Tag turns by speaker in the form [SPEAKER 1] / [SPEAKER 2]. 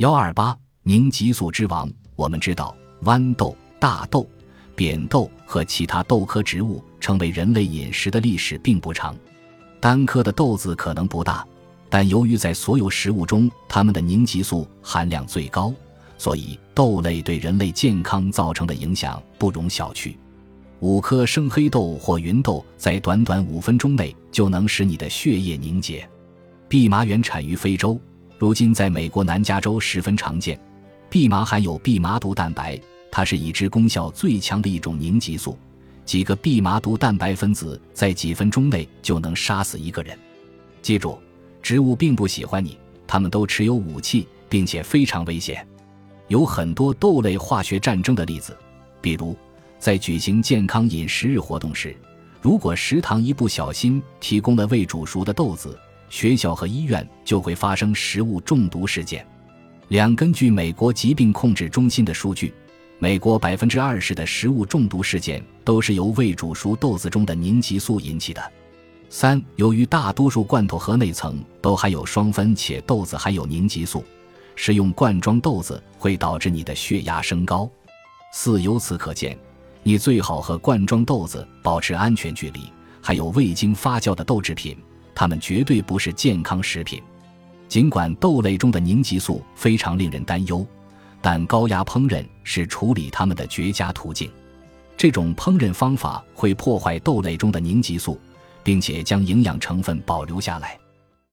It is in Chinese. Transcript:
[SPEAKER 1] 幺二八凝激素之王。我们知道，豌豆、大豆、扁豆和其他豆科植物成为人类饮食的历史并不长。单颗的豆子可能不大，但由于在所有食物中它们的凝激素含量最高，所以豆类对人类健康造成的影响不容小觑。五颗生黑豆或芸豆在短短五分钟内就能使你的血液凝结。蓖麻原产于非洲。如今，在美国南加州十分常见。蓖麻含有蓖麻毒蛋白，它是已知功效最强的一种凝集素。几个蓖麻毒蛋白分子在几分钟内就能杀死一个人。记住，植物并不喜欢你，它们都持有武器，并且非常危险。有很多豆类化学战争的例子，比如在举行健康饮食日活动时，如果食堂一不小心提供了未煮熟的豆子。学校和医院就会发生食物中毒事件。两，根据美国疾病控制中心的数据，美国百分之二十的食物中毒事件都是由未煮熟豆子中的凝集素引起的。三，由于大多数罐头盒内层都含有双酚，且豆子含有凝集素，食用罐装豆子会导致你的血压升高。四，由此可见，你最好和罐装豆子保持安全距离。还有未经发酵的豆制品。它们绝对不是健康食品，尽管豆类中的凝集素非常令人担忧，但高压烹饪是处理它们的绝佳途径。这种烹饪方法会破坏豆类中的凝集素，并且将营养成分保留下来。